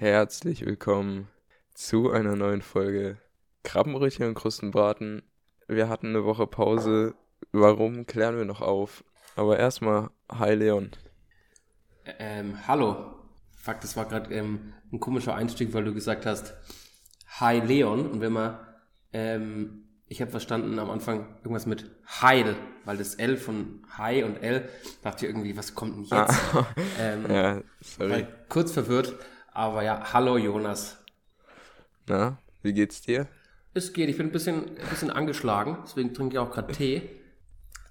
Herzlich willkommen zu einer neuen Folge Krabbenbrötchen und Krustenbraten. Wir hatten eine Woche Pause. Warum, klären wir noch auf. Aber erstmal, hi Leon. Ähm, hallo. Fuck, das war gerade ähm, ein komischer Einstieg, weil du gesagt hast, hi Leon. Und wenn man, ähm, ich habe verstanden am Anfang irgendwas mit Heil, weil das L von Hi und L, dachte ich irgendwie, was kommt denn jetzt? Ah, Ähm, ja, sorry. kurz verwirrt, aber ja, hallo Jonas. Na, wie geht's dir? Es geht, ich bin ein bisschen, ein bisschen angeschlagen, deswegen trinke ich auch gerade Tee.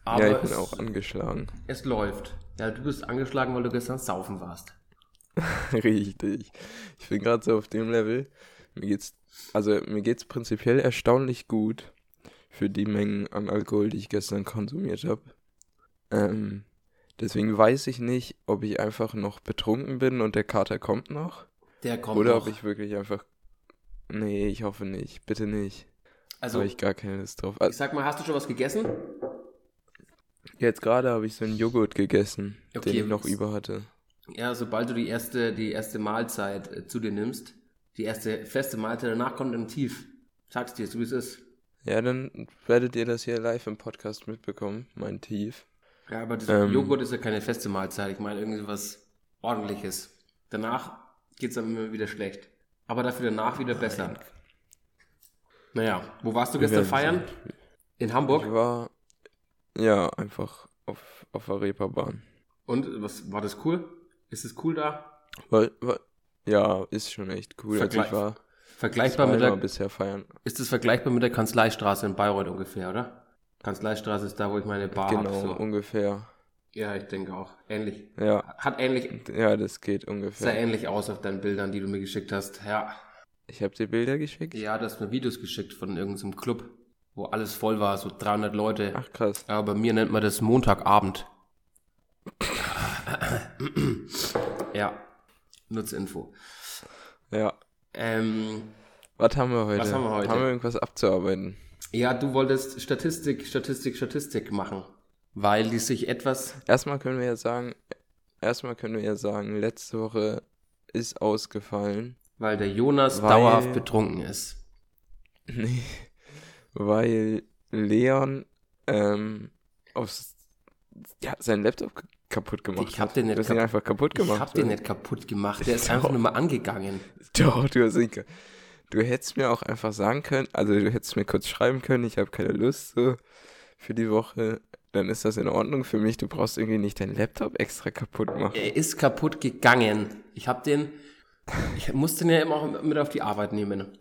Aber ja, ich bin es, auch angeschlagen. es läuft. Ja, du bist angeschlagen, weil du gestern saufen warst. Richtig. Ich bin gerade so auf dem Level. Mir geht's, also mir geht's prinzipiell erstaunlich gut für die Mengen an Alkohol, die ich gestern konsumiert habe. Ähm, deswegen weiß ich nicht, ob ich einfach noch betrunken bin und der Kater kommt noch. Der kommt oder noch. ob ich wirklich einfach. Nee, ich hoffe nicht. Bitte nicht. also, habe ich gar keine Lust drauf. ich Also, sag mal, hast du schon was gegessen? jetzt gerade habe ich so einen Joghurt gegessen, Okay, den ich noch über hatte. Ja, sobald du die erste, die erste Mahlzeit äh, zu dir nimmst, die erste feste Mahlzeit, danach kommt ein Tief. Sag's dir, so wie es ist. Ja, dann werdet ihr das hier live im Podcast mitbekommen, mein Tief. Ja, aber das Ähm. Joghurt ist ja keine feste Mahlzeit. Ich meine, irgendwie was ordentliches. Danach geht's dann immer wieder schlecht. Aber dafür danach wieder besser. Nein. Naja, wo warst du gestern feiern? sehen. In Ich Hamburg. war, ja, einfach auf, auf der Reeperbahn. Und was war das cool? Ist es cool da? Weil, weil, ja, ist schon echt cool. Also Vergleich- ich war Vergleichbar mit der, bisher feiern. ist es vergleichbar mit der Kanzleistraße in Bayreuth ungefähr, oder? Kanzleistraße ist da, wo ich meine Bar Genau, hab. So. ungefähr. Ja, ich denke auch. Ähnlich. Ja, Hat ähnlich, ja, das geht sah ungefähr. ähnlich aus auf deinen Bildern, die du mir geschickt hast. Ja, Ich habe dir Bilder geschickt. ja, du hast mir Videos geschickt von irgendeinem Club, wo alles voll war, so 300 Leute. Ach krass. Aber bei mir nennt man das Montagabend. ja, Nutzinfo. Ja. Ähm, Was haben wir heute? Was haben wir heute? Haben wir irgendwas abzuarbeiten? ja, du wolltest Statistik, Statistik, Statistik machen, weil die sich etwas. Erstmal können wir ja sagen, erstmal können wir ja sagen, letzte Woche ist ausgefallen. Weil der Jonas Weil- dauerhaft betrunken ist. Nee, weil Leon ähm, aufs, ja, seinen Laptop kaputt gemacht Ich hab hat. den nicht Du hast ihn einfach kaputt Ich gemacht. hab den oder? nicht kaputt gemacht, der ist Doch. einfach nur mal angegangen. Doch, du hast ihn Du hättest mir auch einfach sagen können, also du hättest mir kurz schreiben können, ich habe keine Lust so für die Woche. Dann ist das in Ordnung für mich. Du brauchst irgendwie nicht deinen Laptop extra kaputt machen. Er ist kaputt gegangen. Ich hab den, ich musste den ja immer auch mit auf die Arbeit nehmen.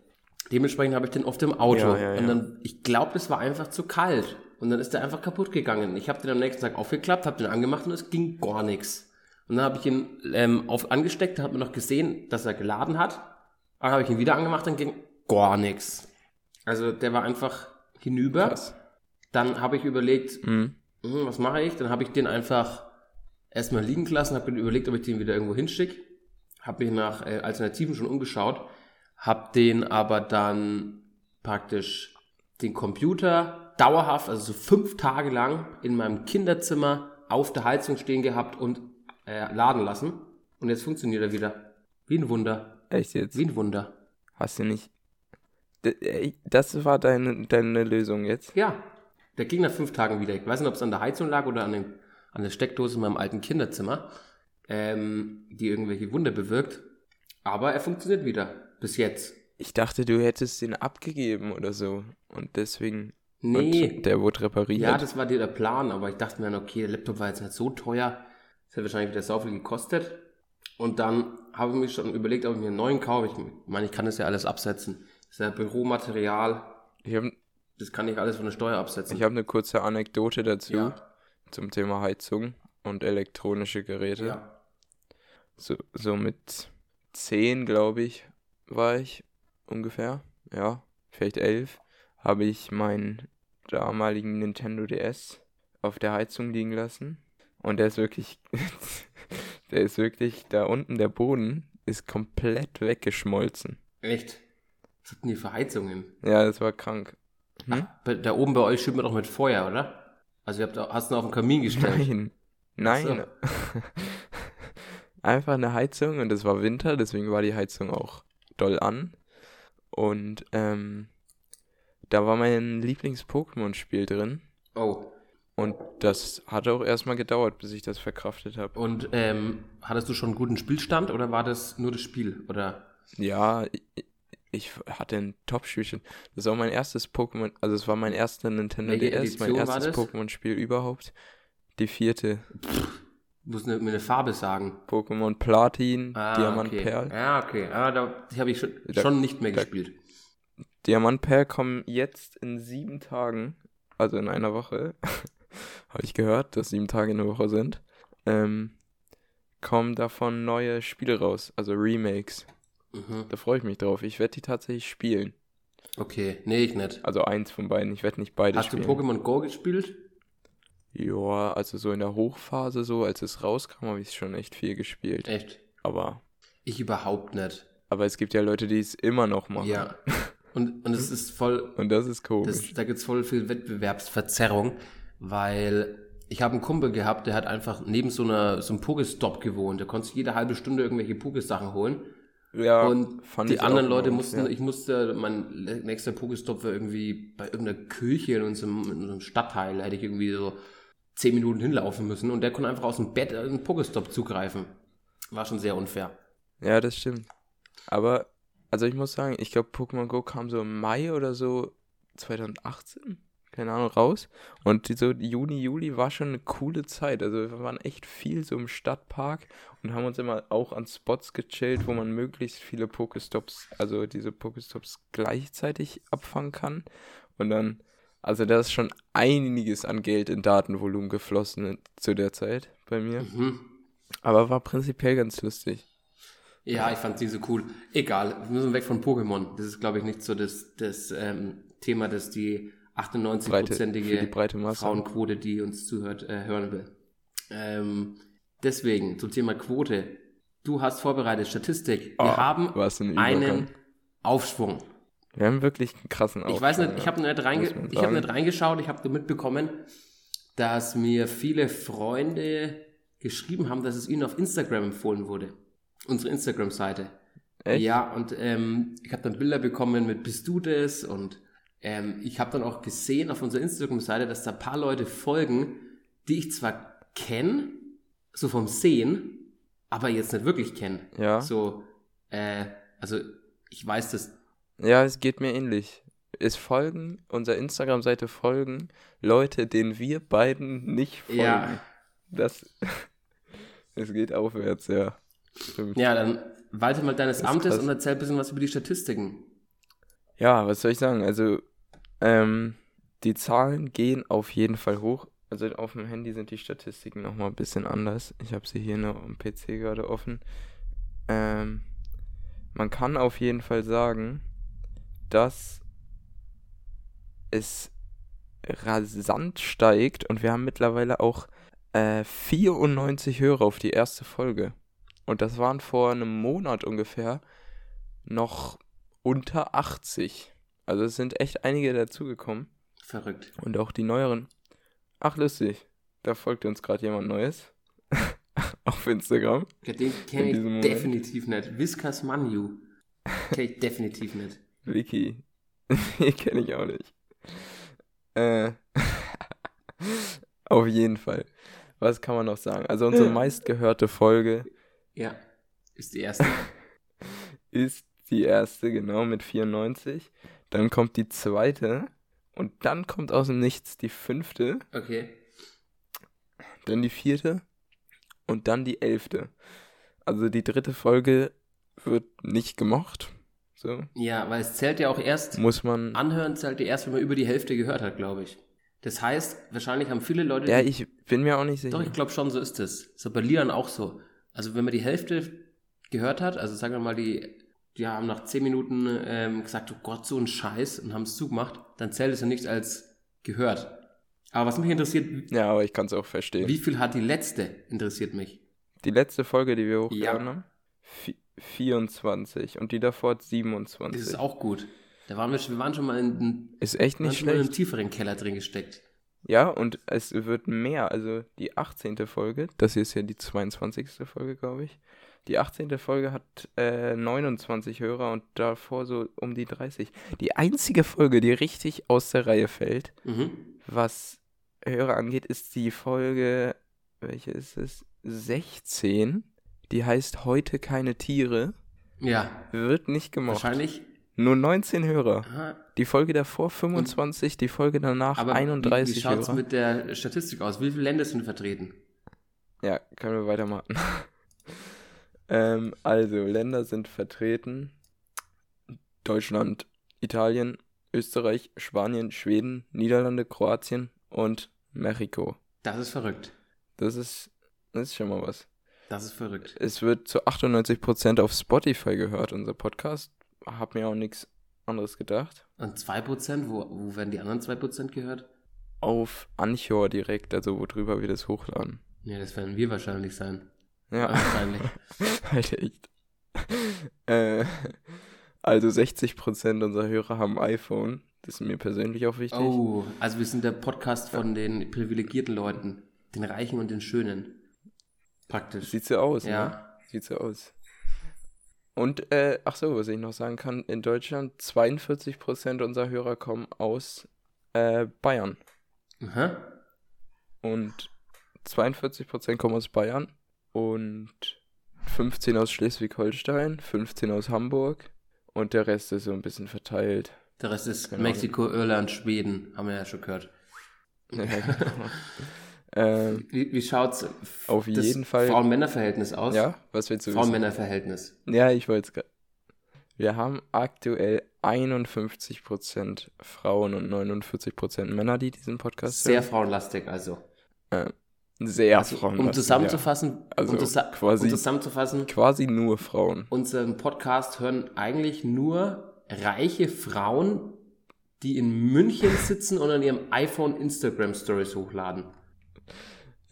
Dementsprechend habe ich den oft im Auto. Ja, ja, ja. Und dann, ich glaube, es war einfach zu kalt. Und dann ist der einfach kaputt gegangen. Ich habe den am nächsten Tag aufgeklappt, habe den angemacht und es ging gar nichts. Und dann habe ich ihn ähm, auf angesteckt, habe mir noch gesehen, dass er geladen hat. Dann habe ich ihn wieder angemacht, dann ging gar nichts. Also der war einfach hinüber. Krass. Dann habe ich überlegt, Mhm. Hm, was mache ich? Dann habe ich den einfach erstmal liegen gelassen, habe mir überlegt, ob ich den wieder irgendwo hinschicke. Habe mich nach äh, Alternativen schon umgeschaut, habe den aber dann praktisch den Computer dauerhaft, also so fünf Tage lang in meinem Kinderzimmer auf der Heizung stehen gehabt und äh, laden lassen. Und jetzt funktioniert er wieder. Wie ein Wunder. Echt jetzt? Wie ein Wunder. Hast du nicht. Ey, Das war deine, deine Lösung jetzt? Ja, der ging nach fünf Tagen wieder. Ich weiß nicht, ob es an der Heizung lag oder an, den, an der Steckdose in meinem alten Kinderzimmer, ähm, die irgendwelche Wunder bewirkt. Aber er funktioniert wieder. Bis jetzt. Ich dachte, du hättest den abgegeben oder so. Und deswegen. Nee. Und der wurde repariert. Ja, das war dir der Plan, aber ich dachte mir, dann, okay, der Laptop war jetzt nicht so teuer. Das hat wahrscheinlich wieder sau viel gekostet. Und dann habe ich mir schon überlegt, ob ich mir einen neuen kaufe. Ich meine, ich kann das ja alles absetzen. Das ist ja Büromaterial. ich habe Das kann ich alles von der Steuer absetzen. ich hab eine kurze Anekdote dazu ja. zum Thema Heizung und elektronische Geräte. ja. So, so mit 10, glaube ich, war ich ungefähr. Ja, vielleicht 11. Habe ich meinen damaligen Nintendo DS auf der Heizung liegen lassen. Und der ist wirklich, der ist wirklich, da unten der Boden ist komplett weggeschmolzen. Echt? Was hatten die für Heizungen? Ja, das war krank. Hm? Ach, da oben bei euch schüttet man doch mit Feuer, oder? Also ihr habt, hast ihn auf den Kamin gestellt. Nein. Nein. einfach eine Heizung und es war Winter, deswegen war die Heizung auch doll an. Und ähm, da war mein Lieblings-Pokémon-Spiel drin. Oh. Und das hat auch erstmal gedauert, bis ich das verkraftet habe. Und ähm, hattest du schon einen guten Spielstand oder war das nur das Spiel? Oder? Ja, ich, hatte ein Top-Spielchen. Das war mein erstes Pokémon, also es war mein erster Nintendo Welche DS, mein Edition war erstes? Pokémon-Spiel überhaupt. Die vierte. Du musst eine, mir eine Farbe sagen. Pokémon Platin, Diamant okay. Perl. Ja, okay. Ah, da, die habe ich schon, Da- schon nicht mehr da- gespielt. Diamant Perl kommen jetzt in sieben Tagen, also in einer Woche, habe ich gehört, dass sieben Tage in der Woche sind, ähm, kommen davon neue Spiele raus, also Remakes. Mhm. Da freue ich mich drauf. Ich werde die tatsächlich spielen. Okay, nee, ich nicht. Also eins von beiden. Ich werde nicht beide Hast du spielen. Pokémon Go gespielt? Ja, also so in der Hochphase, so als es rauskam, habe ich schon echt viel gespielt. Echt? Aber, Ich überhaupt nicht. aber es gibt ja Leute, die es immer noch machen. Ja. Und, und es ist voll, Und das ist komisch. das, da gibt es voll viel Wettbewerbsverzerrung, weil ich habe einen Kumpel gehabt, der hat einfach neben so einer so einem Pokestop gewohnt. Der konnte sich jede halbe Stunde irgendwelche Pokesachen holen. Ja, und die anderen Leute gut, mussten, ja. ich musste, mein nächster Pokestop war irgendwie bei irgendeiner Kirche in unserem, in unserem Stadtteil, da hätte ich irgendwie so zehn Minuten hinlaufen müssen und der konnte einfach aus dem Bett einen Pokestop zugreifen. War schon sehr unfair. Ja, das stimmt. Aber, also ich muss sagen, ich glaube, Pokémon Go kam so im Mai oder so 2018, keine Ahnung, raus. Und die, so Juni, Juli war schon eine coole Zeit. Also wir waren echt viel so im Stadtpark und haben uns immer auch an Spots gechillt, wo man möglichst viele Pokestops, also diese Pokestops gleichzeitig abfangen kann. Und dann, also da ist schon einiges an Geld in Datenvolumen geflossen zu der Zeit bei mir. Mhm. Aber war prinzipiell ganz lustig. Ja, ich fand sie so cool. Egal, wir müssen weg von Pokémon. Das ist, glaube ich, nicht so das, das ähm, Thema, das die 98-prozentige breite. Frauenquote, die uns zuhört, äh, hören will. Ähm, deswegen, zum Thema Quote. Du hast vorbereitet Statistik. Wir Oh, haben ein einen. Aufschwung. Wir haben wirklich einen krassen Aufschwung. Ich weiß nicht, ich habe nicht, reinge ich hab nicht reingeschaut, ich habe nur mitbekommen, dass mir viele Freunde geschrieben haben, dass es ihnen auf Instagram empfohlen wurde. Unsere Instagram-Seite. Echt? Ja, und ähm, ich habe dann Bilder bekommen mit Bist du das? Und ähm, ich habe dann auch gesehen auf unserer Instagram-Seite, dass da ein paar Leute folgen, die ich zwar kenne, so vom Sehen, aber jetzt nicht wirklich kenne. Ja. So, äh, also ich weiß das Ja, es geht mir ähnlich. Es folgen, unserer Instagram-Seite folgen Leute, denen wir beiden nicht folgen. Ja. Das, es geht aufwärts, ja. Stimmt. Ja, dann walte mal deines Das Amtes und erzähl ein bisschen was über die Statistiken. Ja, was soll ich sagen? Also, ähm, die Zahlen gehen auf jeden Fall hoch. Also auf dem Handy sind die Statistiken nochmal ein bisschen anders. Ich habe sie hier noch am PC gerade offen. Ähm, man kann auf jeden Fall sagen, dass es rasant steigt und wir haben mittlerweile auch äh, 94 Hörer auf die erste Folge. Und das waren vor einem Monat ungefähr noch unter 80. Also es sind echt einige dazugekommen. Verrückt. Und auch die neueren. Ach, lustig. Da folgt uns gerade jemand Neues. Auf Instagram. Ja, den kenne ich Moment. definitiv nicht. Viscas Manu. Kenne ich definitiv nicht. Vicky. Die kenne ich auch nicht. Äh. Auf jeden Fall. Was kann man noch sagen? Also unsere meistgehörte Folge Ja, ist die erste. ist die erste, genau, mit 94. Dann kommt die zweite. Und dann kommt aus dem Nichts die fünfte. Okay. dann die vierte und dann die elfte. Also die dritte Folge wird nicht gemocht. So Ja, weil es zählt ja auch erst, muss man. anhören zählt ja erst, wenn man über die Hälfte gehört hat, glaube ich. Das heißt, wahrscheinlich haben viele Leute. Ja, ich bin mir auch nicht sicher. Doch, ich glaube schon, so ist es. So bei Liedern auch so. Also wenn man die Hälfte gehört hat, also sagen wir mal, die, die haben nach 10 Minuten ähm, gesagt, oh Gott, so ein Scheiß und haben es zugemacht, dann zählt es ja nicht als gehört. Aber was mich interessiert, ja, aber ich kann es auch verstehen. wie viel hat die letzte, interessiert mich. Die letzte Folge, die wir hochgeladen Ja. haben, vi- 24 und die davor hat 27. Das ist auch gut. Da waren wir, schon- wir waren schon mal in, Ist echt nicht mal in einem schlecht. tieferen Keller drin gesteckt. Ja, und es wird mehr. Also die 18. Folge, das hier ist ja die 22. Folge, glaube ich. Die 18. Folge hat äh, 29 Hörer und davor so um die 30. Die einzige Folge, die richtig aus der Reihe fällt, Mhm. was Hörer angeht, ist die Folge, welche ist es? 16. Die heißt Heute keine Tiere. Ja, Wird nicht gemocht. wahrscheinlich. Nur 19 Hörer. Aha. Die Folge davor 25, die Folge danach Aber 31 wie, wie schaut's Hörer. mit der Statistik aus? Wie viele Länder sind vertreten? Ja, können wir weitermachen. ähm, also, Länder sind vertreten. Deutschland, Italien, Österreich, Spanien, Schweden, Niederlande, Kroatien und Mexiko. Das ist verrückt. Das ist, das ist schon mal was. Das ist verrückt. Es wird zu 98% auf Spotify gehört, unser Podcast. Hab mir auch nichts anderes gedacht. Und 2%? Wo, wo werden die anderen 2% gehört? Auf Anchor direkt, also worüber wir das hochladen. Ja, das werden wir wahrscheinlich sein. Ja. Wahrscheinlich. Halt echt. äh, also 60% unserer Hörer haben iPhone. Das ist mir persönlich auch wichtig. Oh, also wir sind der Podcast von den privilegierten Leuten. Den Reichen und den Schönen. Praktisch. Sieht so aus, ne? Ja. Sieht so aus. Und, äh, ach so, was ich noch sagen kann, in Deutschland 42% unserer Hörer kommen aus äh, Bayern. Aha. Und 42% kommen aus Bayern und 15 aus Schleswig-Holstein, 15 aus Hamburg und der Rest ist so ein bisschen verteilt. Der Rest ist Genau. Mexiko, Irland, Schweden. Haben wir ja schon gehört. Ja, genau. ähm, Wie, wie schaut's f- Auf jeden Fall- Frauen-Männer-Verhältnis aus? ja, was willst du wissen? Frauen-Männer-Verhältnis. Ja, ich wollte es gerade. Wir haben aktuell 51% Frauen und 49% Männer, die diesen Podcast Sehr hören. frauenlastig, also. Sehr also Frauen. um zusammenzufassen, Also um, zusa quasi- um zusammenzufassen, Quasi nur Frauen. unseren Podcast hören eigentlich nur reiche Frauen, die in München sitzen und an ihrem iPhone Instagram Stories hochladen.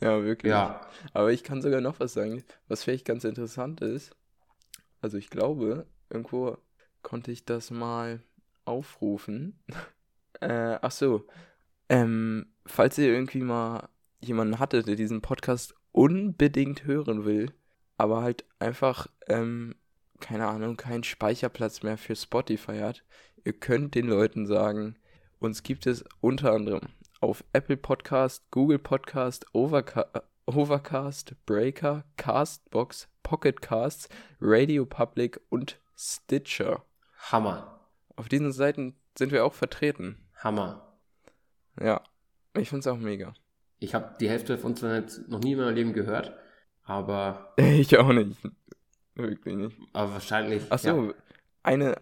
Ja, wirklich. Ja. Aber ich kann sogar noch was sagen, was vielleicht ganz interessant ist. Also ich glaube, irgendwo konnte ich das mal aufrufen. äh, ach so. Ähm, falls ihr irgendwie mal jemanden hattet, der diesen Podcast unbedingt hören will, aber halt einfach, ähm, keine Ahnung, keinen Speicherplatz mehr für Spotify hat, ihr könnt den Leuten sagen, uns gibt es unter anderem auf Apple Podcast, Google Podcast, Overca Overcast, Breaker, Castbox, Pocket Casts, Radio Public und Stitcher. Hammer. Auf diesen Seiten sind wir auch vertreten. Hammer. Ja, ich find's auch mega. Ich habe die Hälfte von uns noch nie in meinem Leben gehört, aber, Ich auch nicht. Wirklich nicht. aber wahrscheinlich. Ach so, ja. eine,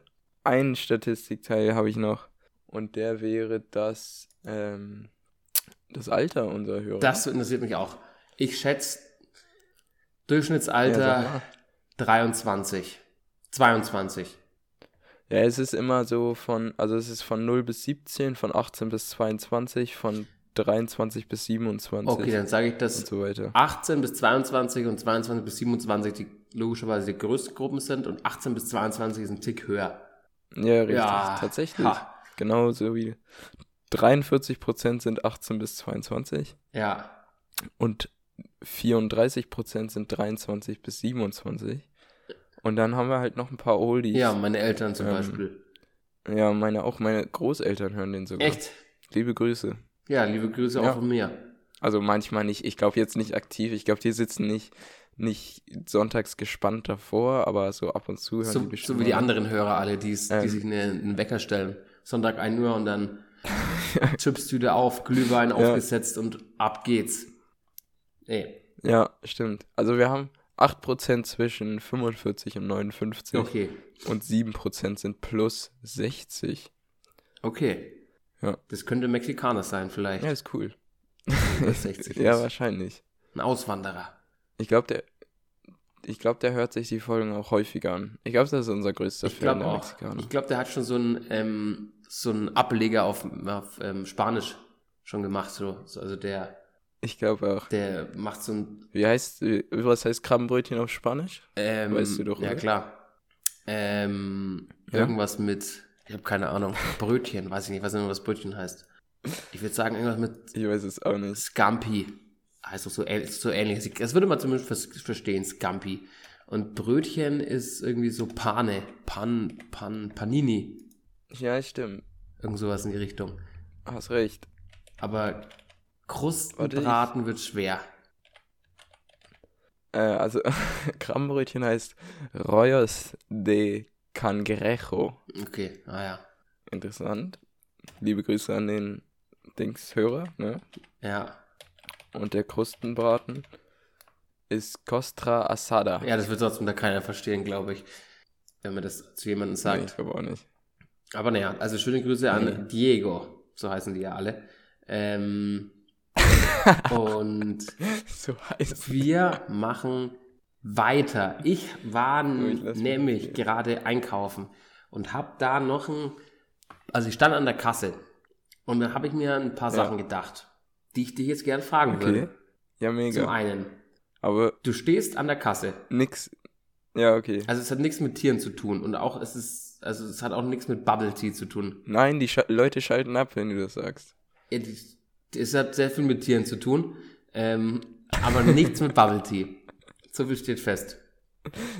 einen Statistikteil habe ich noch. Und der wäre das, ähm, das Alter unserer Hörer. Das interessiert mich auch. Ich schätze Ja, Durchschnittsalter mal. 23. 22. Ja, es ist immer so von, also es ist von 0 bis 17, von 18 bis 22, von 23 bis 27 Okay, dann sage ich, dass so weiter. 18 bis 22 und 22 bis 27 die logischerweise die größten Gruppen sind und 18 bis 22 ist ein Tick höher. Ja, richtig, Ja, tatsächlich. ha. Genauso wie 43% sind 18 bis 22 Ja, und 34% sind 23 bis 27. Und dann haben wir halt noch ein paar Oldies. ja, meine Eltern zum Ähm, Beispiel. Ja, meine, auch meine Großeltern hören den sogar. Echt? Liebe Grüße. Ja, liebe Grüße Ja. auch von mir. Also manchmal nicht, ich glaube jetzt nicht aktiv, ich glaube, die sitzen nicht, nicht sonntags gespannt davor, aber so ab und zu hören die So, bestimmt so wie die anderen Hörer alle, die's, die Ähm. sich eine, einen Wecker stellen. Sonntag 1 Uhr und dann Chipstüte auf, Glühwein aufgesetzt und ab geht's. Ey, Ja, stimmt. Also wir haben 8% zwischen 45 und 59 okay, und 7% sind plus 60. okay. Ja. Das könnte Mexikaner sein vielleicht. Ja, ist cool. 60 Ja, ist. wahrscheinlich. Ein Auswanderer. Ich glaube, der ich glaube, der hört sich die Folgen auch häufiger an. Ich glaube, das ist unser größter Ich Fan, der auch. Mexikaner. Ich glaube, der hat schon so einen, ähm, so einen Ableger auf, auf ähm, Spanisch schon gemacht. So. So, Also der, Ich glaube auch. der macht so ein Wie heißt, was heißt Krabbenbrötchen auf Spanisch? Ähm, Weißt du doch, Ja, oder? klar. Ähm, Ja? Irgendwas mit, ich habe keine Ahnung, Brötchen, weiß ich nicht, weiß nicht, was Brötchen heißt. Ich würde sagen, irgendwas mit Ich weiß es auch nicht. Scampi. Heißt doch so, so ähnlich. Das würde man zumindest vers- verstehen, Scampi. Und Brötchen ist irgendwie so Pane. Pan, Pan, Panini. Ja, stimmt. Irgend sowas in die Richtung. Hast recht. Aber Warte, Krustenbraten wird schwer. Äh, also, Krabbenbrötchen heißt Rollos de Cangrejo. Okay, ah ja. Interessant. Liebe Grüße an den Dings-Hörer, ne? Ja. Und der Krustenbraten ist Costra Asada. Ja, das wird trotzdem da keiner verstehen, glaube ich. Wenn man das zu jemandem Nee, sagt. ich glaube auch nicht. Aber naja, also schöne Grüße an Nee. Diego. So heißen die ja alle. Ähm, und So heißt wir machen weiter. Ich war nämlich gerade einkaufen und habe da noch ein, also ich stand an der Kasse und dann habe ich mir ein paar Ja. Sachen gedacht, die ich dir jetzt gerne fragen Okay. würde. Ja, Zum mega. einen, Aber du stehst an der Kasse, nix. Ja, okay. also es hat nichts mit Tieren zu tun und auch es ist, also es hat auch nichts mit Bubble Tea zu tun. Nein, die Scha Leute schalten ab, wenn du das sagst. Ja, die- Es hat sehr viel mit Tieren zu tun, ähm, aber nichts mit Bubble Tea. So viel steht fest.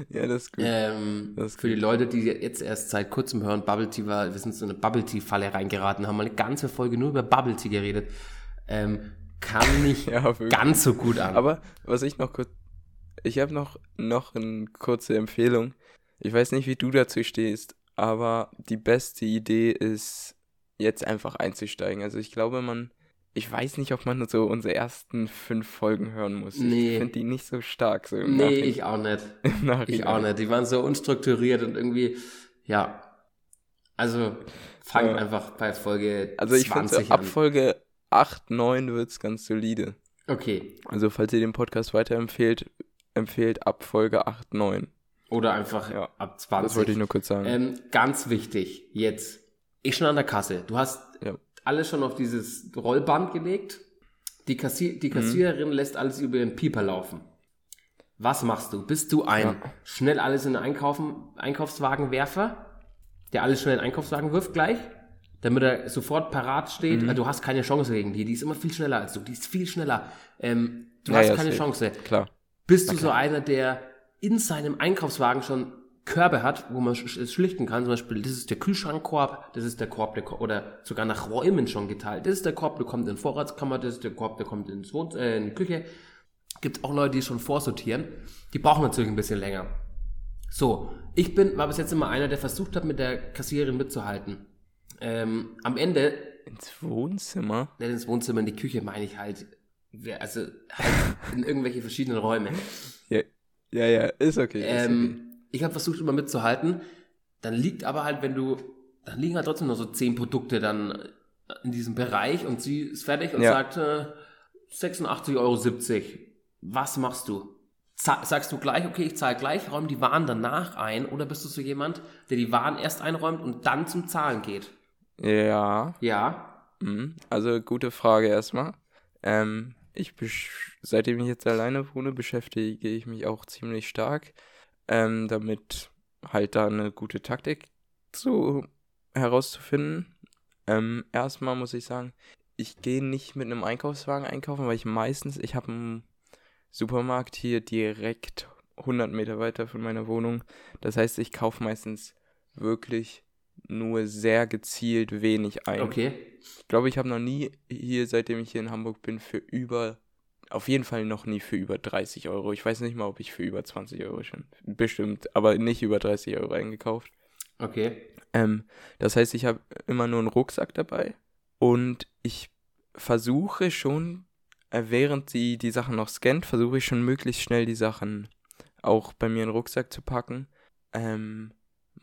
Ja, das ist gut. Ähm, Das ist für die gut. Leute, die jetzt erst seit kurzem hören, Bubble Tea war, wir sind so eine Bubble Tea Falle reingeraten, haben mal eine ganze Folge nur über Bubble Tea geredet. Ähm, kam nicht Ja, ganz so gut an. Aber was ich noch kurz. Ich habe noch, noch eine kurze Empfehlung. Ich weiß nicht, wie du dazu stehst, aber die beste Idee ist, jetzt einfach einzusteigen. Also ich glaube, man. Ich weiß nicht, ob man so unsere ersten fünf Folgen hören muss. Nee. Ich finde die nicht so stark. So im nee, Nachhinein- ich auch nicht. im Nachhinein. Ich auch nicht. Die waren so unstrukturiert und irgendwie, ja. Also, fangt Ja. einfach bei Folge Also ich finde, 20 so ab. Folge 8, 9 wird es ganz solide. Okay. Also falls ihr den Podcast weiterempfehlt, empfehlt ab Folge 8, 9. Oder einfach Ja, ab 20. Das wollte ich nur kurz sagen. Ähm, ganz wichtig, jetzt. Ich schon an der Kasse. Du hast Ja. Alles schon auf dieses Rollband gelegt. Die, Kassier Mhm. die Kassiererin lässt alles über den Pieper laufen. Was machst du? Bist du ein Ja. schnell alles in den Einkaufen, Einkaufswagenwerfer, der alles schnell in den Einkaufswagen wirft gleich, damit er sofort parat steht? Mhm. Äh, Du hast keine Chance gegen die. Die ist immer viel schneller als du. Die ist viel schneller. Ähm, du Ja, hast ja, keine. Chance. Klar. Bist du so einer, der in seinem Einkaufswagen schon Körbe hat, wo man es schlichten kann? Zum Beispiel, das ist der Kühlschrankkorb, das ist der Korb, der oder sogar nach Räumen schon geteilt. Das ist der Korb, der kommt in Vorratskammer, das ist der Korb, der kommt ins Wohn äh, in die Küche. Gibt auch Leute, die schon vorsortieren. Die brauchen natürlich ein bisschen länger. So, ich bin, war bis jetzt immer einer, der versucht hat, mit der Kassiererin mitzuhalten. Ähm, am Ende Ins Wohnzimmer? nicht ins Wohnzimmer, in die Küche meine ich halt. Also halt in irgendwelche verschiedenen Räume. Ja, ja, ja ist okay. Ist okay. Ich habe versucht immer mitzuhalten. Dann liegt aber halt, wenn du, dann liegen halt trotzdem noch so zehn Produkte dann in diesem Bereich und sie ist fertig und Ja. sagt äh, 86,70 Euro. Was machst du? Sagst du gleich, okay, ich zahle gleich, räum die Waren danach ein oder bist du so jemand, der die Waren erst einräumt und dann zum Zahlen geht? Ja, Ja. mhm. also gute Frage erstmal. Ähm, ich seitdem ich jetzt alleine wohne, beschäftige ich mich auch ziemlich stark, ähm, damit halt da eine gute Taktik zu herauszufinden. Ähm, erstmal muss ich sagen, ich gehe nicht mit einem Einkaufswagen einkaufen, weil ich meistens, ich habe einen Supermarkt hier direkt 100 Meter weiter von meiner Wohnung. Das heißt, ich kaufe meistens wirklich nur sehr gezielt wenig ein. Okay. Ich glaube, ich habe noch nie hier, seitdem ich hier in Hamburg bin, für über, auf jeden Fall noch nie für über 30 Euro. Ich weiß nicht mal, ob ich für über 20 Euro schon, bestimmt, aber nicht über 30 Euro eingekauft. Okay. Ähm, das heißt, ich habe immer nur einen Rucksack dabei und ich versuche schon, äh, während sie die Sachen noch scannt, versuche ich schon möglichst schnell die Sachen auch bei mir in den Rucksack zu packen. Ähm,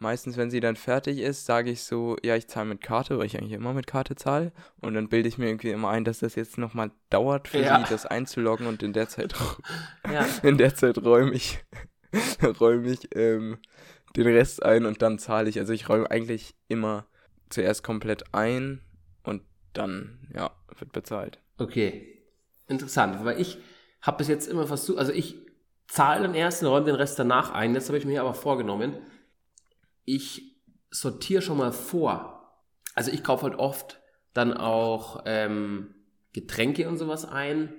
meistens, wenn sie dann fertig ist, sage ich so, ja, ich zahle mit Karte, weil ich eigentlich immer mit Karte zahle. Und dann bilde ich mir irgendwie immer ein, dass das jetzt nochmal dauert für Ja. sie, das einzuloggen und in der Zeit, Ja. in der Zeit räume ich, räume ich ähm, den Rest ein und dann zahle ich. Also ich räume eigentlich immer zuerst komplett ein und dann, ja, wird bezahlt. Okay. Interessant, weil ich habe bis jetzt immer versucht, also ich zahle den ersten, räume den Rest danach ein. Jetzt habe ich mir aber vorgenommen, ich sortiere schon mal vor. Also ich kaufe halt oft dann auch ähm, Getränke und sowas ein.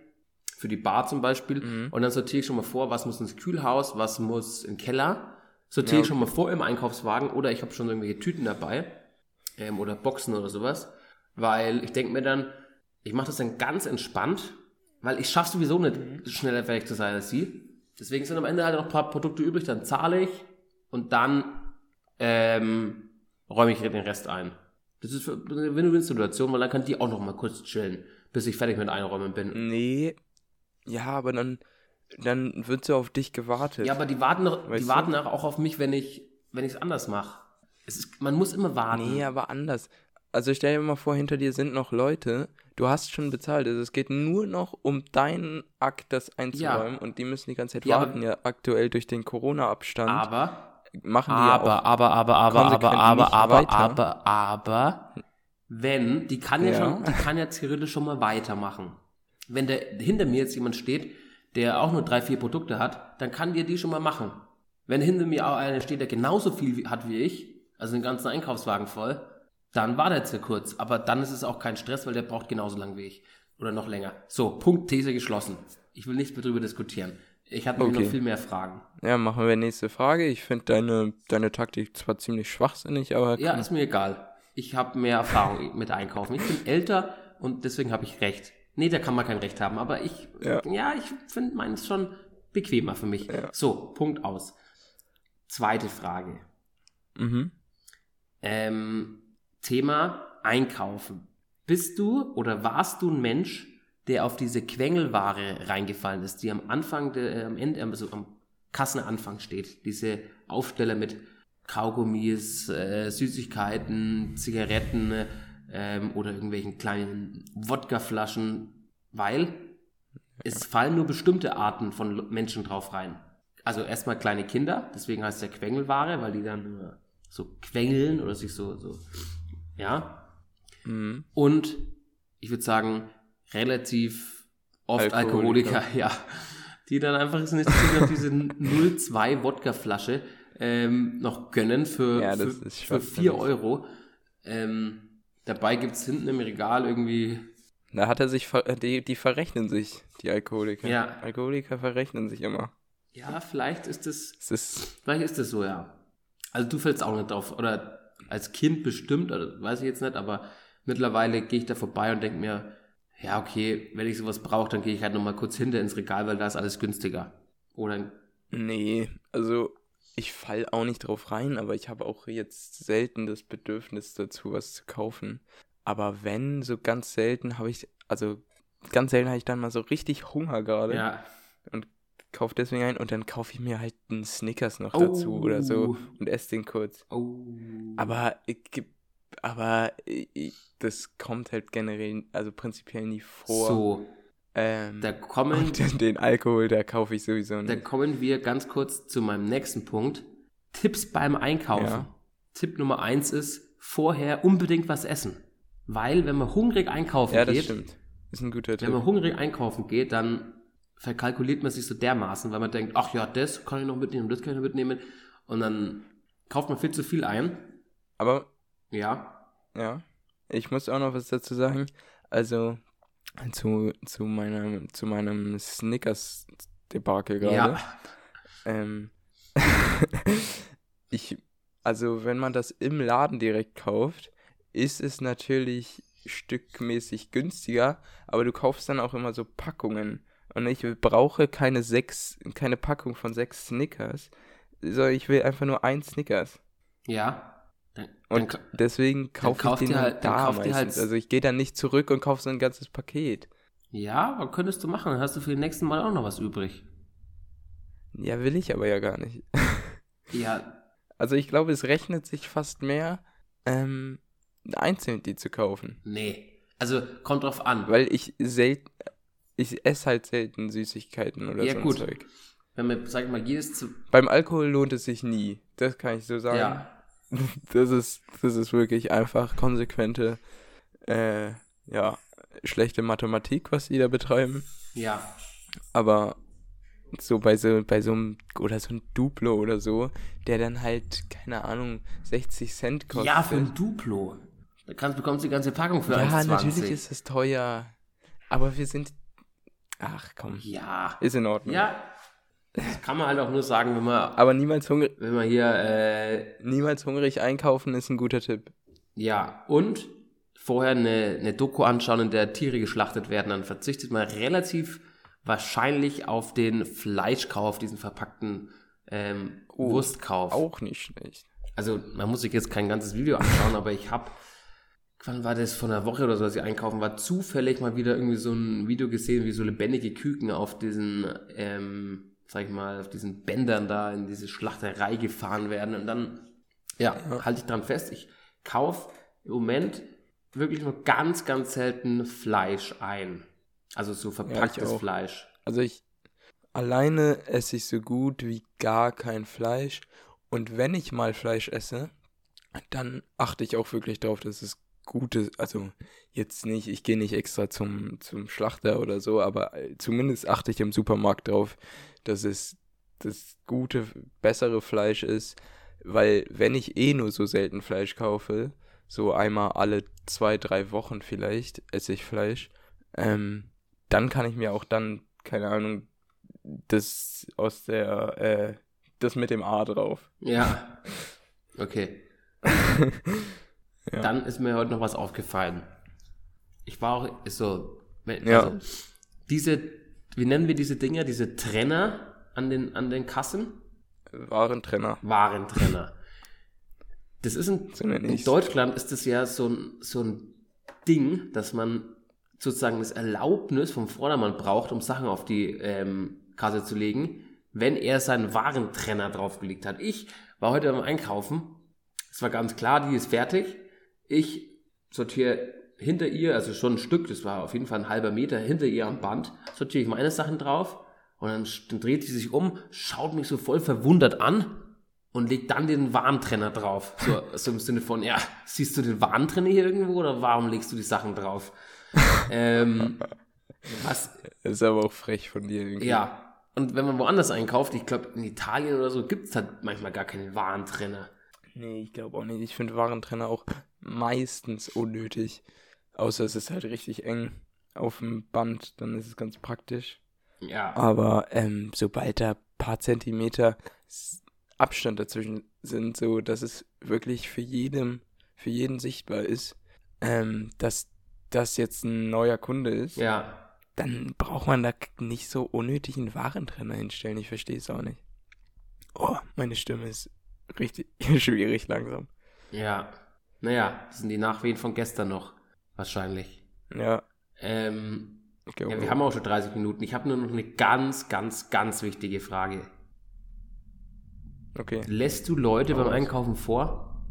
Für die Bar zum Beispiel. Mhm. Und dann sortiere ich schon mal vor, was muss ins Kühlhaus, was muss in den Keller. Sortiere Ja, ich schon mal vor im Einkaufswagen oder ich habe schon irgendwelche Tüten dabei. Ähm, oder Boxen oder sowas. Weil ich denke mir dann, ich mache das dann ganz entspannt, weil ich schaffe sowieso nicht schneller fertig zu sein als sie. Deswegen sind am Ende halt noch ein paar Produkte übrig, dann zahle ich und dann ähm, räume ich den Rest ein. Das ist eine Win-Win-Situation, weil dann kann die auch noch mal kurz chillen, bis ich fertig mit Einräumen bin. Nee. Ja, aber dann, dann wird so auf dich gewartet. Ja, aber die warten, noch, die du? warten auch auf mich, wenn ich wenn ich es anders mache. Man muss immer warten. Nee, aber anders. Also stell dir mal vor, hinter dir sind noch Leute. Du hast schon bezahlt. Also es geht nur noch um deinen Akt, das einzuräumen. Und die müssen die ganze Zeit Ja, warten. Ja, aktuell durch den Corona-Abstand aber machen die ja aber, auch. aber, aber, aber, aber, aber, aber, weiter. aber, aber, wenn, die kann ja, Ja. schon, die kann ja theoretisch schon mal weitermachen. Wenn der, hinter mir jetzt jemand steht, der auch nur drei, vier Produkte hat, dann kann dir die schon mal machen. Wenn hinter mir auch einer steht, der genauso viel hat wie ich, also den ganzen Einkaufswagen voll, dann wartet er kurz. Aber dann ist es auch kein Stress, weil der braucht genauso lang wie ich. Oder noch länger. So, Punkt, These geschlossen. Ich will nicht mehr drüber diskutieren. Ich hatte nämlich Okay. noch viel mehr Fragen. Ja, machen wir nächste Frage. Ich finde deine, deine Taktik zwar ziemlich schwachsinnig, aber Ja, ist mir egal. Ich habe mehr Erfahrung mit Einkaufen. Ich bin älter und deswegen habe ich Recht. Nee, da kann man kein Recht haben, aber ich, ja, Ja. ich finde meins schon bequemer für mich. So, Punkt aus. Zweite Frage. mhm. Ähm, Thema Einkaufen. Bist du oder warst du ein Mensch, der auf diese Quengelware reingefallen ist, die am Anfang, der, äh, am Ende, also am Kassenanfang steht? Diese Aufsteller mit Kaugummis, äh, Süßigkeiten, Zigaretten ähm, oder irgendwelchen kleinen Wodkaflaschen, weil es fallen nur bestimmte Arten von Menschen drauf rein. Also erstmal kleine Kinder, deswegen heißt es ja Quengelware, weil die dann äh, so quengeln oder sich so, so, ja. Mhm. Und ich würde sagen, relativ oft Alkoholiker, Alkoholiker. ja. Die dann einfach sich noch diese 0,2 Wodkaflasche ähm, noch gönnen für, Ja, das für, für schwachsinnig. 4 Euro. Ähm, dabei gibt's hinten im Regal irgendwie Da hat er sich, ver die, die verrechnen sich, die Alkoholiker. Ja. Alkoholiker verrechnen sich immer. Ja, vielleicht ist es, Es ist, vielleicht ist es so, ja. Also du fällst auch nicht drauf. Oder als Kind bestimmt, oder weiß ich jetzt nicht, aber mittlerweile gehe ich da vorbei und denke mir, ja, okay, wenn ich sowas brauche, dann gehe ich halt nochmal kurz hinter ins Regal, weil da ist alles günstiger. Oder nee, also ich fall auch nicht drauf rein, aber ich habe auch jetzt selten das Bedürfnis dazu, was zu kaufen. Aber wenn, so ganz selten habe ich, also ganz selten habe ich dann mal so richtig Hunger gerade. ja. Kaufe deswegen ein und dann kaufe ich mir halt einen Snickers noch Oh. dazu oder so und esse den kurz. Oh. Aber ich, geb- aber ich, das kommt halt generell, also prinzipiell nie vor. so, Ähm, da kommen, und den, Alkohol, da kaufe ich sowieso da nicht. kommen wir ganz kurz zu meinem nächsten Punkt. Tipps beim Einkaufen. Ja. Tipp Nummer eins ist, vorher unbedingt was essen. Weil, wenn man hungrig einkaufen Ja, das geht, stimmt. Ist ein guter Wenn man Tipp. hungrig einkaufen geht, dann verkalkuliert man sich so dermaßen, weil man denkt, ach ja, das kann ich noch mitnehmen, das kann ich noch mitnehmen. Und dann kauft man viel zu viel ein. Aber, Ja. ja, ich muss auch noch was dazu sagen. Also, zu, zu meinem, zu meinem Snickers-Debakel gerade. Ja. Ähm, ich, also wenn man das im Laden direkt kauft, ist es natürlich stückmäßig günstiger, aber du kaufst dann auch immer so Packungen. Und ich brauche keine sechs, keine Packung von sechs Snickers, sondern ich will einfach nur ein Snickers. Ja. Dann, Und dann, deswegen kaufe ich den halt da meistens. halt- Also ich gehe dann nicht zurück und kaufe so ein ganzes Paket. ja, aber könntest du machen, dann hast du für den nächsten Mal auch noch was übrig. Ja, will ich aber ja gar nicht. Ja, Also ich glaube, es rechnet sich fast mehr, ähm, einzeln die zu kaufen. nee. Also kommt drauf an. Weil ich selten, ich esse halt selten Süßigkeiten oder Ja, so ein gut. Zeug. Wenn man, sag ich mal, jedes zu. Beim Alkohol lohnt es sich nie. Das kann ich so sagen. Ja. Das ist, das ist wirklich einfach konsequente, äh, ja, schlechte Mathematik, was die da betreiben. Ja. Aber so bei so, bei so einem, oder so ein Duplo oder so, der dann halt, keine Ahnung, 60 Cent kostet. Ja, für ein Duplo. Da kannst, bekommst du die ganze Packung für Ja, 1,20. natürlich ist es teuer. Aber wir sind. Ach komm. Ja. Ist in Ordnung. Ja. Das kann man halt auch nur sagen, wenn man, Aber niemals, hungr wenn man hier, äh, niemals hungrig einkaufen ist ein guter Tipp. ja, und vorher eine, eine Doku anschauen, in der Tiere geschlachtet werden, dann verzichtet man relativ wahrscheinlich auf den Fleischkauf, diesen verpackten ähm, Oh, Wurstkauf. Auch nicht schlecht. Also man muss sich jetzt kein ganzes Video anschauen, aber ich habe, wann war das, von einer Woche oder so, als ich einkaufen war, zufällig mal wieder irgendwie so ein Video gesehen, wie so lebendige Küken auf diesen, ähm, sag ich mal, auf diesen Bändern da in diese Schlachterei gefahren werden und dann, ja, halte ich dran fest, ich kaufe im Moment wirklich nur ganz, ganz selten Fleisch ein. Also so verpacktes auch. Fleisch. Also ich alleine esse ich so gut wie gar kein Fleisch. Und wenn ich mal Fleisch esse, dann achte ich auch wirklich darauf, dass es gute, also jetzt nicht, ich gehe nicht extra zum, zum Schlachter oder so, aber äh, zumindest achte ich im Supermarkt drauf, dass es das gute, bessere Fleisch ist, weil wenn ich eh nur so selten Fleisch kaufe, so einmal alle zwei, drei Wochen vielleicht esse ich Fleisch, ähm, dann kann ich mir auch dann, keine Ahnung, das aus der, äh, das mit dem A drauf. Ja. Okay. Ja. Dann ist mir heute noch was aufgefallen. Ich war auch so, wenn, Ja. also, diese, wie nennen wir diese Dinger, diese Trenner an den, an den Kassen? Warentrenner. Warentrenner. Das ist ein, in. Deutschland ist das ja so ein, so ein Ding, dass man sozusagen das Erlaubnis vom Vordermann braucht, um Sachen auf die ähm, Kasse zu legen, wenn er seinen Warentrenner draufgelegt hat. Ich war heute beim Einkaufen, es war ganz klar, die ist fertig. Ich sortiere hinter ihr, also schon ein Stück, das war auf jeden Fall ein halber Meter hinter ihr am Band, sortiere ich meine Sachen drauf und dann, dann dreht sie sich um, schaut mich so voll verwundert an und legt dann den Warentrenner drauf. So, so im Sinne von, ja, siehst du den Warentrenner hier irgendwo oder warum legst du die Sachen drauf? ähm, was, Das ist aber auch frech von dir irgendwie. ja. Und wenn man woanders einkauft, ich glaube in Italien oder so, gibt es halt manchmal gar keinen Warentrenner. Nee, ich glaube auch nicht. Ich finde Warentrenner auch meistens unnötig. Außer es ist halt richtig eng auf dem Band, dann ist es ganz praktisch. Ja. Aber ähm, sobald da paar Zentimeter Abstand dazwischen sind, so dass es wirklich für jedem, für jeden sichtbar ist, ähm, dass das jetzt ein neuer Kunde ist, Ja. dann braucht man da nicht so unnötig einen Warentrenner hinstellen. Ich verstehe es auch nicht. Oh, meine Stimme ist richtig schwierig langsam. Ja. Naja, das sind die Nachwehen von gestern noch. Wahrscheinlich. Ja, Ähm, glaube. ja, wir haben auch schon 30 Minuten. Ich habe nur noch eine ganz, ganz, ganz wichtige Frage. Okay. Lässt du Leute beim. Einkaufen vor?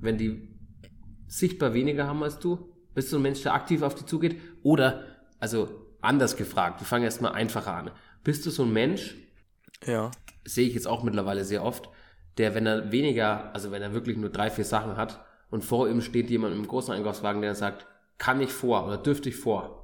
Wenn die sichtbar weniger haben als du? Bist du ein Mensch, der aktiv auf die zugeht? Oder, also anders gefragt, wir fangen erstmal einfacher an. Bist du so ein Mensch, Ja. sehe ich jetzt auch mittlerweile sehr oft, der, wenn er weniger, also wenn er wirklich nur drei, vier Sachen hat und vor ihm steht jemand im großen Einkaufswagen, der sagt, kann ich vor oder dürfte ich vor?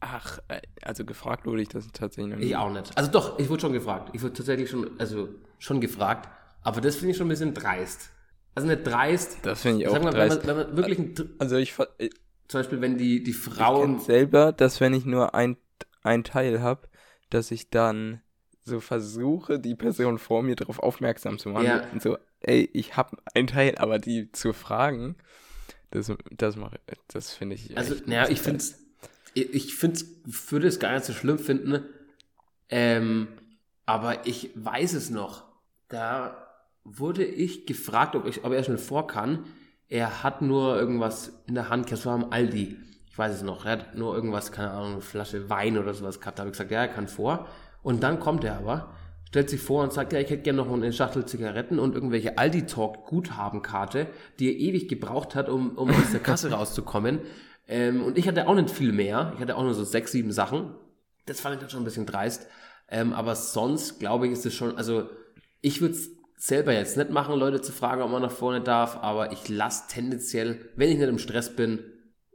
Ach, äh, also gefragt wurde ich das tatsächlich noch nie. Ich auch nicht. Also doch, ich wurde schon gefragt. Ich wurde tatsächlich schon, also schon gefragt. Aber das finde ich schon ein bisschen dreist. Also nicht dreist. Das finde ich auch Sag mal, wenn dreist. man, wenn man wirklich, ein, Also ich, ich zum Beispiel, wenn die, die Frauen, selber, dass wenn ich nur ein, ein Teil habe, dass ich dann so versuche, die Person vor mir darauf aufmerksam zu machen. Ja. Und so, ey, ich habe ein Teil, aber die zu fragen, das, das mache das finde ich. also, naja, ich finde es, ich, find's, würde es gar nicht so schlimm finden, ähm, aber ich weiß es noch. Da wurde ich gefragt, ob, ich, ob er schnell vor kann. Er hat nur irgendwas in der Hand, das war am Aldi. Ich weiß es noch. Er hat nur irgendwas, keine Ahnung, eine Flasche Wein oder sowas gehabt. Da habe ich gesagt, ja, er kann vor. Und dann kommt er aber, stellt sich vor und sagt, ja, ich hätte gerne noch eine Schachtel Zigaretten und irgendwelche Aldi Talk Guthabenkarte, die er ewig gebraucht hat, um, um aus der Kasse rauszukommen. Ähm, und ich hatte auch nicht viel mehr. Ich hatte auch nur so sechs, sieben Sachen. Das fand ich dann schon ein bisschen dreist. Ähm, aber sonst, glaube ich, ist es schon, also ich würde es selber jetzt nicht machen, Leute zu fragen, ob man nach vorne darf, aber ich lasse tendenziell, wenn ich nicht im Stress bin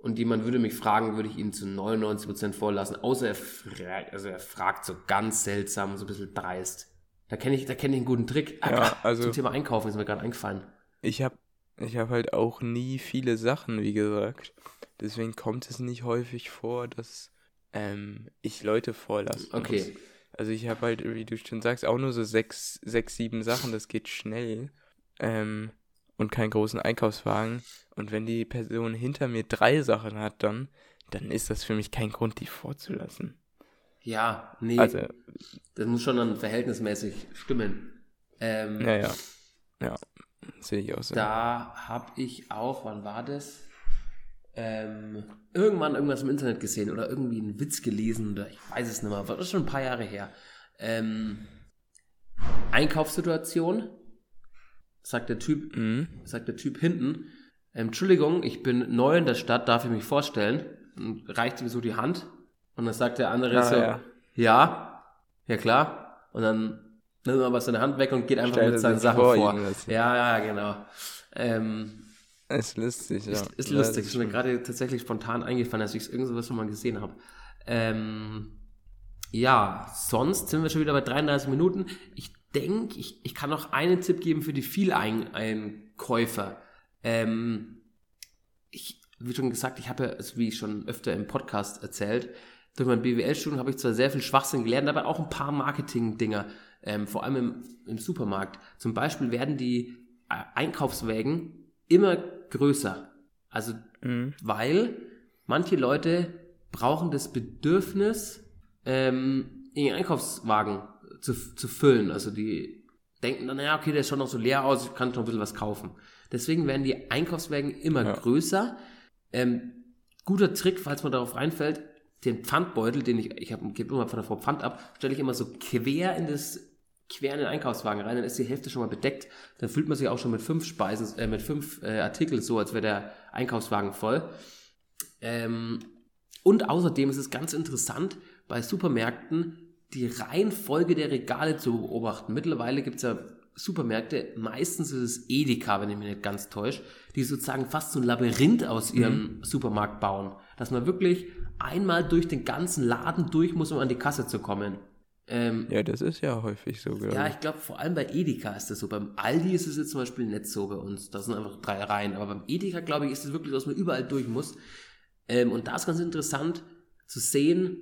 und jemand würde mich fragen, würde ich ihn zu 99% vorlassen, außer er, fra also er fragt so ganz seltsam, so ein bisschen dreist. Da kenne ich, da kenne ich einen guten Trick. Ah, Ja, grad also- zum Thema Einkaufen ist mir gerade eingefallen. ich habe ich hab halt auch nie viele Sachen, wie gesagt. Deswegen kommt es nicht häufig vor, dass ähm, ich Leute vorlassen Okay. muss. Also ich habe halt, wie du schon sagst, auch nur so sechs, sechs, sieben Sachen, das geht schnell. Ähm, und keinen großen Einkaufswagen. Und wenn die Person hinter mir drei Sachen hat, dann, dann ist das für mich kein Grund, die vorzulassen. Ja, nee, Also, das muss schon dann verhältnismäßig stimmen. Ähm, ja, ja. Ja, sehe ich auch so. Da habe ich auch, wann war das? Ähm, irgendwann irgendwas im Internet gesehen oder irgendwie einen Witz gelesen oder ich weiß es nicht mehr, war das ist schon ein paar Jahre her. Ähm, Einkaufssituation, sagt der Typ, Mhm. sagt der Typ hinten, ähm, Entschuldigung, ich bin neu in der Stadt, darf ich mich vorstellen? Und reicht ihm so die Hand und dann sagt der andere Ah, so, ja. ja, ja klar. Und dann nimmt er aber seine Hand weg und geht einfach Stellt mit seinen Sachen vor Ja, ja, genau. Ähm, Ist lustig, ja. ist, ist Ja, lustig, ist mir gerade tatsächlich spontan eingefallen, als ich irgend sowas schon mal gesehen habe. Ähm, ja, sonst sind wir schon wieder bei 33 Minuten. Ich denke, ich, ich kann noch einen Tipp geben für die Vieleinkäufer. Ähm, ich, wie schon gesagt, ich habe ja, also wie ich schon öfter im Podcast erzählt, durch mein BWL-Studium habe ich zwar sehr viel Schwachsinn gelernt, aber auch ein paar Marketing-Dinger, ähm, vor allem im, im Supermarkt. Zum Beispiel werden die äh, Einkaufswägen immer größer. Also, Mhm. weil manche Leute brauchen das Bedürfnis, ähm, ihren Einkaufswagen zu, zu füllen. Also die denken dann, ja, okay, der ist schon noch so leer aus, ich kann noch ein bisschen was kaufen. Deswegen werden die Einkaufswagen immer Ja. größer. Ähm, guter Trick, falls man darauf reinfällt, den Pfandbeutel, den ich, ich habe gebe immer von der Frau Pfand ab, stelle ich immer so quer in das quer in den Einkaufswagen rein, dann ist die Hälfte schon mal bedeckt. Dann fühlt man sich auch schon mit fünf Speisen, äh, mit fünf äh, Artikeln so, als wäre der Einkaufswagen voll. Ähm, und außerdem ist es ganz interessant, bei Supermärkten die Reihenfolge der Regale zu beobachten. Mittlerweile gibt es ja Supermärkte, meistens ist es Edeka, wenn ich mich nicht ganz täusche, die sozusagen fast so ein Labyrinth aus ihrem Supermarkt bauen. Dass man wirklich einmal durch den ganzen Laden durch muss, um an die Kasse zu kommen. Ähm, Ja, das ist ja häufig so, glaube ja, ich. ich glaube, vor allem bei Edeka ist das so. Beim Aldi ist es jetzt zum Beispiel nicht so bei uns. Da sind einfach drei Reihen. Aber beim Edeka, glaube ich, ist es wirklich so, dass man überall durch muss. Ähm, und da ist ganz interessant zu sehen,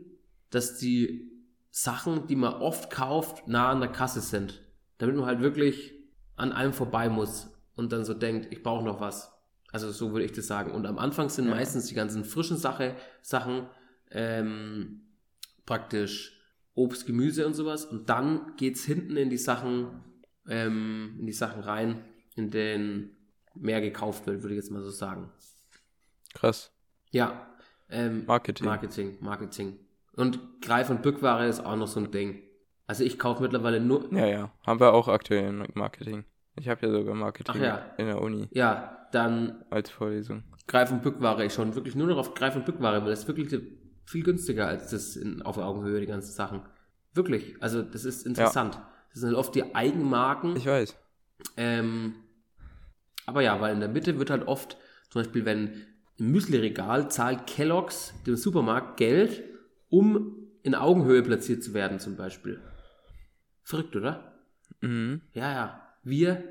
dass die Sachen, die man oft kauft, nah an der Kasse sind. Damit man halt wirklich an allem vorbei muss und dann so denkt, ich brauche noch was. Also so würde ich das sagen. Und am Anfang sind Ja. meistens die ganzen frischen Sache, Sachen ähm, praktisch Obst, Gemüse und sowas. Und dann geht's hinten in die Sachen, ähm, in die Sachen rein, in denen mehr gekauft wird, würde ich jetzt mal so sagen. Krass. Ja. Ähm, Marketing. Marketing, Marketing. Und Greif- und Bückware ist auch noch so ein Ding. Also ich kaufe mittlerweile nur, Ja, ja. Haben wir auch aktuell im Marketing. Ich habe ja sogar Marketing ja. in der Uni ja, dann als Vorlesung. Greif- und Bückware. Ich schaue wirklich nur noch auf Greif- und Bückware, weil das ist wirklich viel günstiger als das in, auf Augenhöhe, die ganzen Sachen. Wirklich. Also das ist interessant. Das sind halt oft die Eigenmarken. Ich weiß. Ähm, aber ja, weil in der Mitte wird halt oft, zum Beispiel, wenn im Müsli-Regal zahlt Kellogg's dem Supermarkt Geld, um in Augenhöhe platziert zu werden, zum Beispiel. Verrückt, oder? Mhm. Ja, ja. Wir,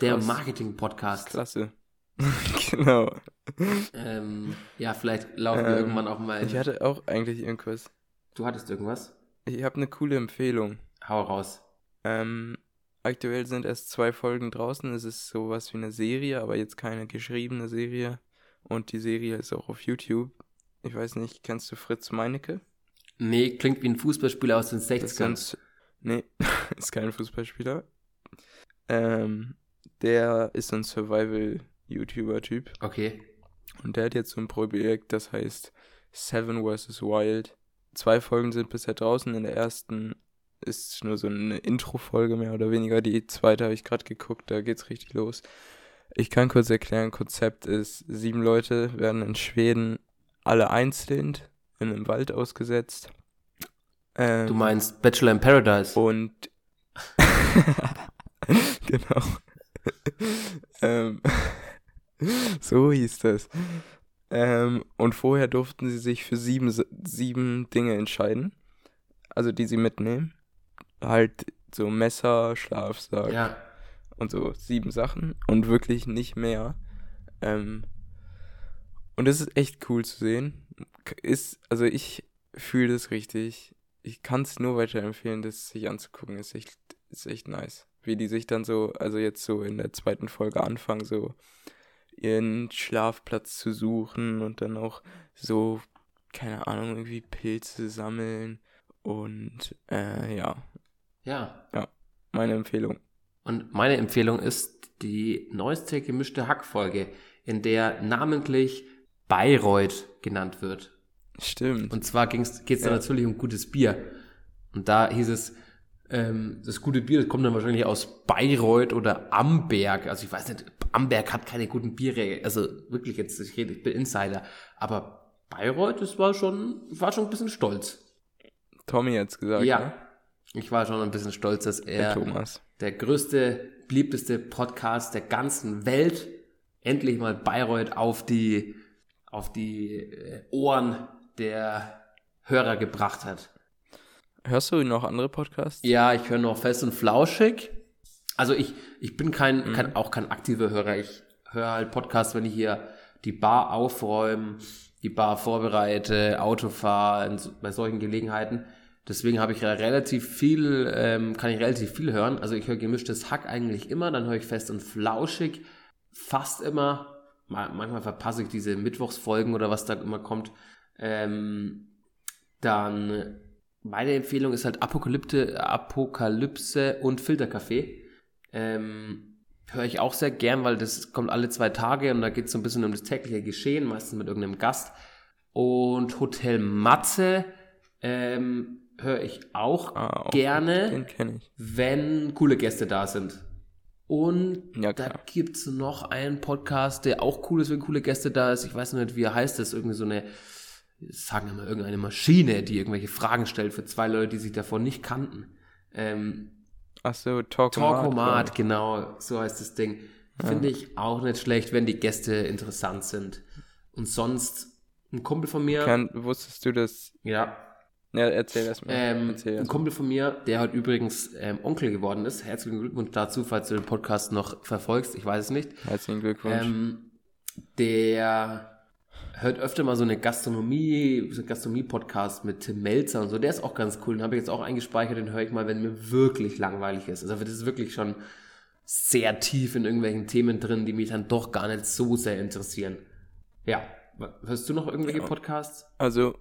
der. Marketing-Podcast. Klasse. genau. Ähm, ja, vielleicht laufen wir Ähm, irgendwann auch mal. Ich hatte auch eigentlich irgendwas. du hattest irgendwas? Ich habe eine coole Empfehlung. Hau raus. Ähm, aktuell sind erst zwei Folgen draußen. Es ist sowas wie eine Serie, aber jetzt keine geschriebene Serie. Und die Serie ist auch auf YouTube. Ich weiß nicht, kennst du Fritz Meinecke? Nee, klingt wie ein Fußballspieler aus den Das 60ern. ist ganz. Nee, ist kein Fußballspieler. Ähm, der ist so ein Survival-YouTuber-Typ. Okay. Und der hat jetzt so ein Projekt, das heißt Seven vs. Wild. Zwei Folgen sind bisher draußen. In der ersten ist nur so eine Intro-Folge mehr oder weniger. Die zweite habe ich gerade geguckt, da geht's richtig los. Ich kann kurz erklären, Konzept ist, sieben Leute werden in Schweden alle einzeln in einem Wald ausgesetzt. Ähm, Du meinst Bachelor in Paradise. und genau. ähm, so hieß das. Ähm, und vorher durften sie sich für sieben, sieben Dinge entscheiden. Also die sie mitnehmen. Halt so Messer, Schlafsack Ja. und so sieben Sachen und wirklich nicht mehr. Ähm, und es ist echt cool zu sehen. Ist, also ich fühle das richtig. Ich kann es nur weiterempfehlen, das sich anzugucken. Ist echt, ist echt nice. Wie die sich dann so, also jetzt so in der zweiten Folge anfangen, so ihren Schlafplatz zu suchen und dann auch so, keine Ahnung, irgendwie Pilze sammeln. Und äh, ja. Ja. Ja, meine Empfehlung. Und meine Empfehlung ist die neueste gemischte Hackfolge, in der namentlich Bayreuth genannt wird. Stimmt. Und zwar geht es da Ja. natürlich um gutes Bier. Und da hieß es, ähm, das gute Bier das kommt dann wahrscheinlich aus Bayreuth oder Amberg. Also ich weiß nicht, Amberg hat keine guten Biere. Also wirklich jetzt, ich rede, ich bin Insider. Aber Bayreuth, das war schon, ich war schon ein bisschen stolz. Tommy hat's gesagt, ja. ne? Ich war schon ein bisschen stolz, dass Der er Thomas. der größte, beliebteste Podcast der ganzen Welt endlich mal Bayreuth auf die, auf die äh, Ohren der Hörer gebracht hat. Hörst du noch andere Podcasts? Ja, ich höre noch fest und flauschig. Also ich, ich bin kein, kein, auch kein aktiver Hörer. Ich höre halt Podcasts, wenn ich hier die Bar aufräume, die Bar vorbereite, Auto fahre, bei solchen Gelegenheiten. Deswegen habe ich ja relativ viel, ähm, kann ich relativ viel hören. Also ich höre gemischtes Hack eigentlich immer, dann höre ich fest und flauschig fast immer. Ma- Manchmal verpasse ich diese Mittwochsfolgen oder was da immer kommt. Ähm, dann meine Empfehlung ist halt Apokalypte, Apokalypse und Filterkaffee. Ähm, höre ich auch sehr gern, weil das kommt alle zwei Tage und da geht es so ein bisschen um das tägliche Geschehen, meistens mit irgendeinem Gast. Und Hotel Matze ähm, höre ich auch Ah, auch gerne, Den kenne ich. wenn coole Gäste da sind. Und Ja, da gibt es noch einen Podcast, der auch cool ist, wenn coole Gäste da ist. Ich weiß noch nicht, wie er heißt. Das ist irgendwie so eine, sagen wir mal, irgendeine Maschine, die irgendwelche Fragen stellt für zwei Leute, die sich davon nicht kannten. Ähm, Ach so, Talkomat. Talkomat, genau, so heißt das Ding. Finde ich auch nicht schlecht, wenn die Gäste interessant sind. Und sonst, ein Kumpel von mir, Kann, wusstest du das? ja, Ja, erzähl erst mal. ähm, erzähl ein erst mal. Kumpel von mir, der heute übrigens ähm, Onkel geworden ist. Herzlichen Glückwunsch dazu, falls du den Podcast noch verfolgst. Ich weiß es nicht. Herzlichen Glückwunsch. Ähm, der hört öfter mal so eine Gastronomie, so einen Gastronomie-Podcast mit Tim Melzer und so. Der ist auch ganz cool. Den habe ich jetzt auch eingespeichert. Den höre ich mal, wenn mir wirklich langweilig ist. Also das ist wirklich schon sehr tief in irgendwelchen Themen drin, die mich dann doch gar nicht so sehr interessieren. Ja. Hörst du noch irgendwelche Ja. Podcasts? Also,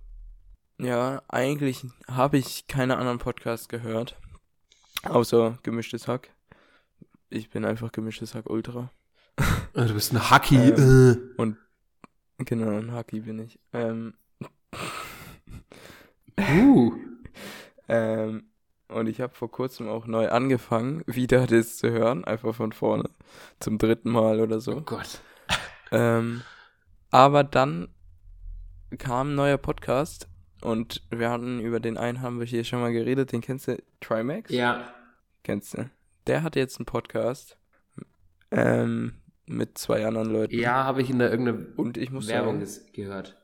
ja, eigentlich habe ich keine anderen Podcasts gehört. Außer Gemischtes Hack. Ich bin einfach Gemischtes Hack Ultra. Ah, Du bist ein Hacky. Ähm, Genau, ein Hacki bin ich. Ähm, uh. ähm, und ich habe vor kurzem auch neu angefangen, wieder das zu hören. Einfach von vorne. Zum dritten Mal oder Oh so. Gott. Ähm, aber dann kam ein neuer Podcast und wir hatten über den einen haben wir hier schon mal geredet, den kennst du, Trimax? Ja. Kennst du? Der hat jetzt einen Podcast ähm, mit zwei anderen Leuten. Ja, habe ich in der irgendeiner Und ich muss Werbung sagen, gehört.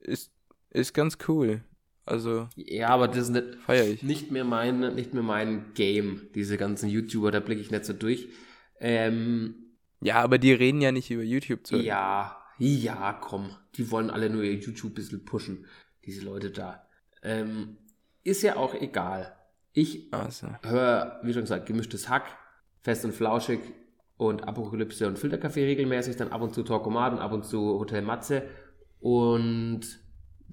ist, ist ganz cool. Also Ja, aber das ist nicht, feiere ich. nicht mehr mein, nicht mehr mein Game, diese ganzen YouTuber, da blicke ich nicht so durch. Ähm, Ja, aber die reden ja nicht über YouTube zu. ja, ja, komm. Die wollen alle nur ihr YouTube ein bisschen pushen, diese Leute da. Ähm, ist ja auch egal. Ich Also, höre, wie schon gesagt, gemischtes Hack, fest und flauschig und Apokalypse und Filterkaffee regelmäßig, dann ab und zu Talkomat und ab und zu Hotel Matze und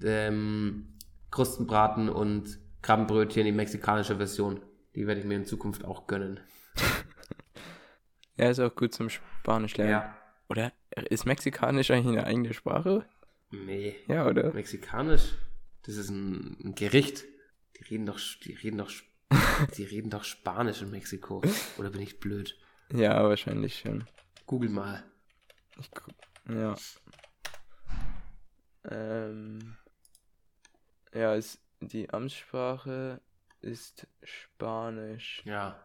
ähm, Krustenbraten und Krabbenbrötchen, die mexikanische Version. Die werde ich mir in Zukunft auch gönnen. ja, ist auch gut zum Spanisch lernen. Oder ist Mexikanisch eigentlich eine eigene Sprache? Nee, Ja, oder? mexikanisch, das ist ein, ein Gericht. Die reden doch, die reden doch, die reden doch Spanisch in Mexiko. Oder bin ich blöd? Ja, wahrscheinlich schon. Google mal. Ich ja. Ähm, ja, ist, die Amtssprache ist Spanisch. Ja.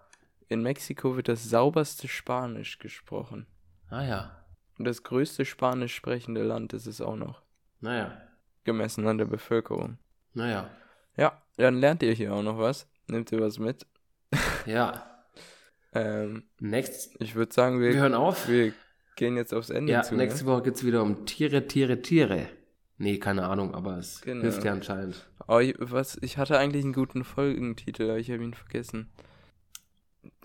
In Mexiko wird das sauberste Spanisch gesprochen. Ah ja. Und das größte spanisch sprechende Land ist es auch noch. Naja. Gemessen an der Bevölkerung. Naja. Ja, dann lernt ihr hier auch noch was. Nehmt ihr was mit. Ja. Ähm, Nächst, ich würde sagen, wir, wir hören auf. wir gehen jetzt aufs Ende Ja, zu. nächste ne? Woche geht's wieder um Tiere, Tiere, Tiere. Nee, keine Ahnung, aber es Genau. hilft ja anscheinend. Oh, ich- was, ich hatte eigentlich einen guten Folgentitel, aber ich habe ihn vergessen.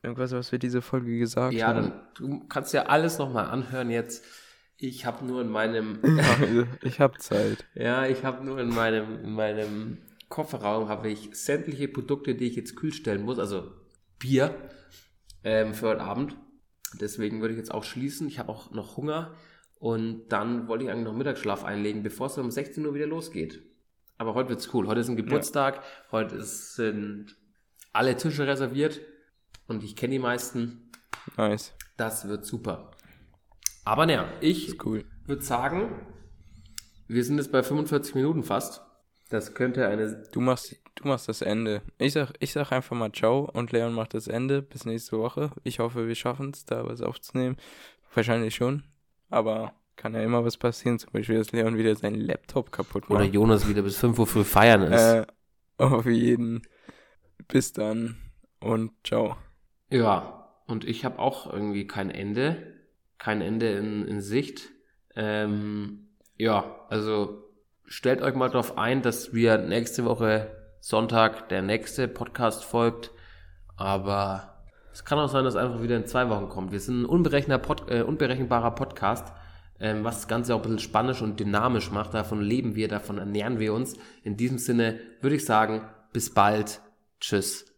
Irgendwas, was wir diese Folge gesagt Ja, haben. dann du kannst ja alles nochmal anhören jetzt. Ich habe nur in meinem ich habe Zeit. Ja, ich habe nur in meinem, in meinem Kofferraum habe ich sämtliche Produkte, die ich jetzt kühl stellen muss, also Bier ähm, für heute Abend. Deswegen würde ich jetzt auch schließen. Ich habe auch noch Hunger und dann wollte ich eigentlich noch Mittagsschlaf einlegen, bevor es um 16 Uhr wieder losgeht. Aber heute wird's cool. Heute ist ein Geburtstag. Heute ist, sind alle Tische reserviert und ich kenne die meisten. Nice. Das wird super. Aber naja, ich cool. würde sagen, wir sind jetzt bei 45 Minuten fast. Das könnte eine. Du machst, du machst das Ende. Ich sag, ich sag einfach mal Ciao und Leon macht das Ende. Bis nächste Woche. Ich hoffe, wir schaffen es, da was aufzunehmen. Wahrscheinlich schon. Aber kann ja immer was passieren. Zum Beispiel, dass Leon wieder seinen Laptop kaputt Oder macht. Jonas wieder bis 5 Uhr früh feiern ist. Äh, auf jeden. Bis dann und ciao. Ja, und ich habe auch irgendwie kein Ende. Kein Ende in, in Sicht. Ähm, ja, also stellt euch mal darauf ein, dass wir nächste Woche Sonntag der nächste Podcast folgt. Aber es kann auch sein, dass einfach wieder in zwei Wochen kommt. Wir sind ein Pod, äh, unberechenbarer Podcast, ähm, was das Ganze auch ein bisschen spannend und dynamisch macht. Davon leben wir, davon ernähren wir uns. In diesem Sinne würde ich sagen, bis bald. Tschüss.